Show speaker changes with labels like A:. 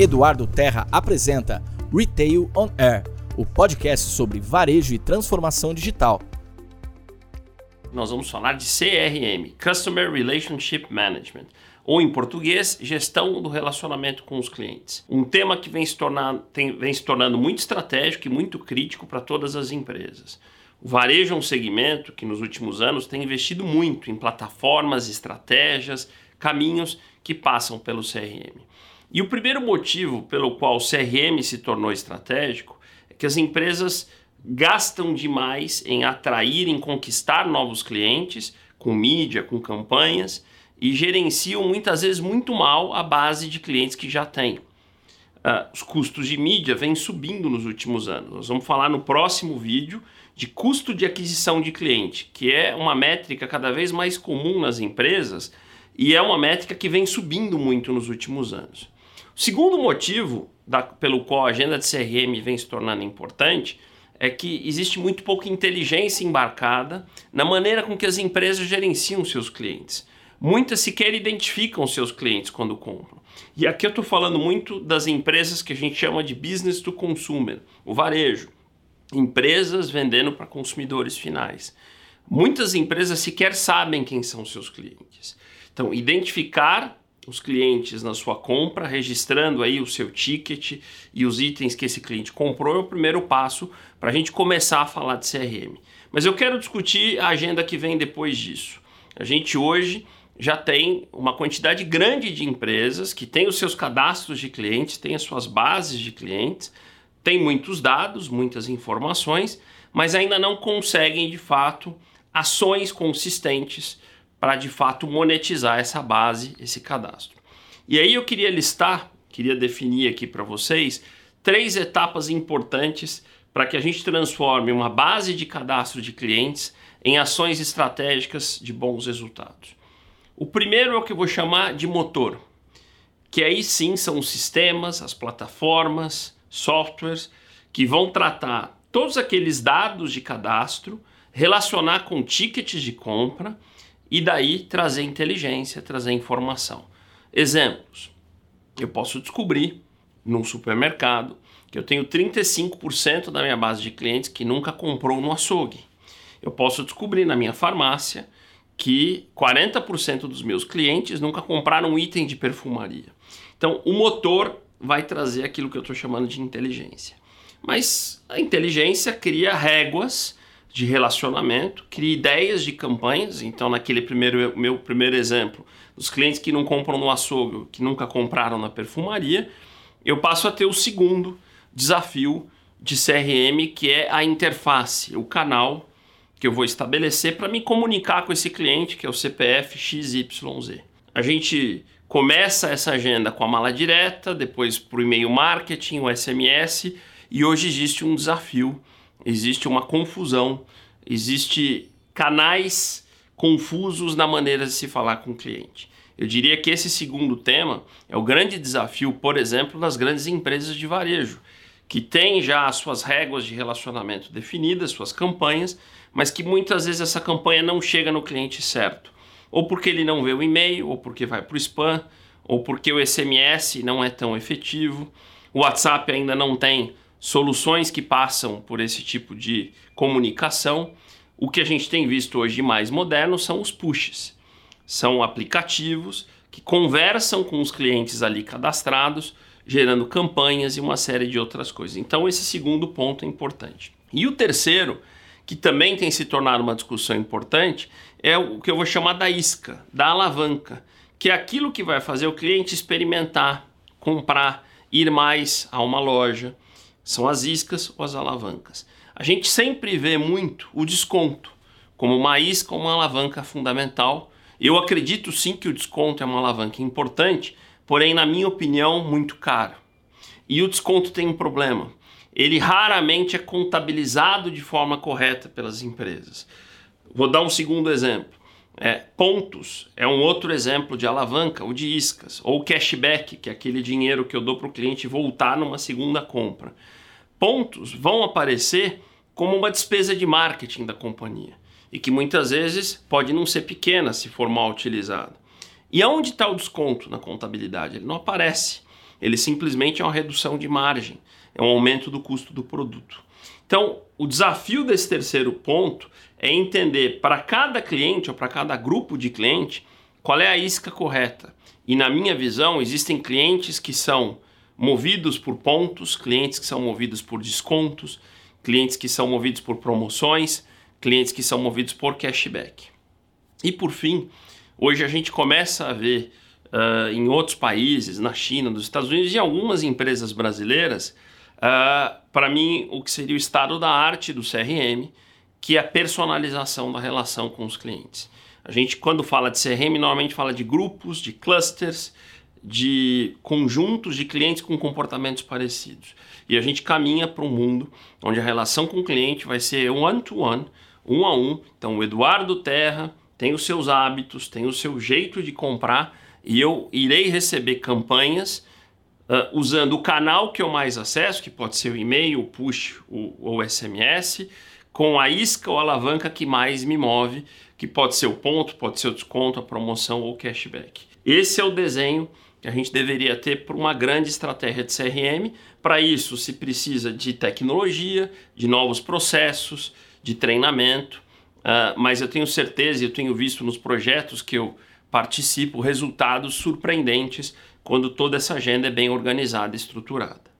A: Eduardo Terra apresenta Retail on Air, o podcast sobre varejo e transformação digital.
B: Nós vamos falar de CRM, Customer Relationship Management, ou em português, gestão do relacionamento com os clientes. Um tema que vem se, tornar, tem, vem se tornando muito estratégico e muito crítico para todas as empresas. O varejo é um segmento que nos últimos anos tem investido muito em plataformas, estratégias, caminhos que passam pelo CRM. E o primeiro motivo pelo qual o CRM se tornou estratégico é que as empresas gastam demais em atrair, em conquistar novos clientes com mídia, com campanhas e gerenciam muitas vezes muito mal a base de clientes que já têm. Uh, os custos de mídia vêm subindo nos últimos anos. Nós vamos falar no próximo vídeo de custo de aquisição de cliente, que é uma métrica cada vez mais comum nas empresas e é uma métrica que vem subindo muito nos últimos anos. Segundo motivo da, pelo qual a agenda de CRM vem se tornando importante é que existe muito pouca inteligência embarcada na maneira com que as empresas gerenciam seus clientes. Muitas sequer identificam seus clientes quando compram. E aqui eu estou falando muito das empresas que a gente chama de business to consumer, o varejo. Empresas vendendo para consumidores finais. Muitas empresas sequer sabem quem são seus clientes. Então, identificar os clientes na sua compra, registrando aí o seu ticket e os itens que esse cliente comprou é o primeiro passo para a gente começar a falar de CRM. Mas eu quero discutir a agenda que vem depois disso. A gente hoje já tem uma quantidade grande de empresas que têm os seus cadastros de clientes, têm as suas bases de clientes, têm muitos dados, muitas informações, mas ainda não conseguem de fato ações consistentes para de fato monetizar essa base, esse cadastro. E aí eu queria listar, queria definir aqui para vocês três etapas importantes para que a gente transforme uma base de cadastro de clientes em ações estratégicas de bons resultados. O primeiro é o que eu vou chamar de motor, que aí sim são os sistemas, as plataformas, softwares que vão tratar todos aqueles dados de cadastro, relacionar com tickets de compra e daí trazer inteligência, trazer informação. Exemplos: eu posso descobrir num supermercado que eu tenho 35% da minha base de clientes que nunca comprou no açougue. Eu posso descobrir na minha farmácia que 40% dos meus clientes nunca compraram um item de perfumaria. Então, o motor vai trazer aquilo que eu estou chamando de inteligência. Mas a inteligência cria réguas de relacionamento, cria ideias de campanhas. Então, naquele primeiro meu primeiro exemplo, os clientes que não compram no açougue, que nunca compraram na perfumaria, eu passo a ter o segundo desafio de CRM, que é a interface, o canal que eu vou estabelecer para me comunicar com esse cliente, que é o CPF XYZ. A gente começa essa agenda com a mala direta, depois para o e-mail marketing, o SMS, e hoje existe um desafio existe uma confusão, existe canais confusos na maneira de se falar com o cliente. Eu diria que esse segundo tema é o grande desafio, por exemplo, das grandes empresas de varejo, que têm já as suas réguas de relacionamento definidas, suas campanhas, mas que muitas vezes essa campanha não chega no cliente certo. Ou porque ele não vê o e-mail, ou porque vai para o spam, ou porque o SMS não é tão efetivo, o WhatsApp ainda não tem soluções que passam por esse tipo de comunicação. O que a gente tem visto hoje mais moderno são os pushes. São aplicativos que conversam com os clientes ali cadastrados, gerando campanhas e uma série de outras coisas. Então, esse segundo ponto é importante. E o terceiro, que também tem se tornado uma discussão importante, é o que eu vou chamar da isca, da alavanca, que é aquilo que vai fazer o cliente experimentar, comprar, ir mais a uma loja são as iscas ou as alavancas. A gente sempre vê muito o desconto como uma isca ou uma alavanca fundamental. Eu acredito sim que o desconto é uma alavanca importante, porém, na minha opinião, muito caro. E o desconto tem um problema. Ele raramente é contabilizado de forma correta pelas empresas. Vou dar um segundo exemplo. É, pontos é um outro exemplo de alavanca, o de iscas, ou cashback, que é aquele dinheiro que eu dou para o cliente voltar numa segunda compra pontos vão aparecer como uma despesa de marketing da companhia e que muitas vezes pode não ser pequena se for mal utilizado. E aonde está o desconto na contabilidade? Ele não aparece. Ele simplesmente é uma redução de margem, é um aumento do custo do produto. Então, o desafio desse terceiro ponto é entender para cada cliente ou para cada grupo de cliente qual é a isca correta. E na minha visão, existem clientes que são movidos por pontos, clientes que são movidos por descontos, clientes que são movidos por promoções, clientes que são movidos por cashback. E por fim, hoje a gente começa a ver uh, em outros países, na China, nos Estados Unidos e algumas empresas brasileiras, uh, para mim, o que seria o estado da arte do CRM, que é a personalização da relação com os clientes. A gente, quando fala de CRM, normalmente fala de grupos, de clusters, de conjuntos de clientes com comportamentos parecidos. E a gente caminha para um mundo onde a relação com o cliente vai ser one-to-one, um a um. Então, o Eduardo Terra tem os seus hábitos, tem o seu jeito de comprar e eu irei receber campanhas uh, usando o canal que eu mais acesso, que pode ser o e-mail, o push ou o SMS, com a isca ou alavanca que mais me move, que pode ser o ponto, pode ser o desconto, a promoção ou cashback. Esse é o desenho que a gente deveria ter para uma grande estratégia de CRM. Para isso, se precisa de tecnologia, de novos processos, de treinamento, uh, mas eu tenho certeza e eu tenho visto nos projetos que eu participo resultados surpreendentes quando toda essa agenda é bem organizada e estruturada.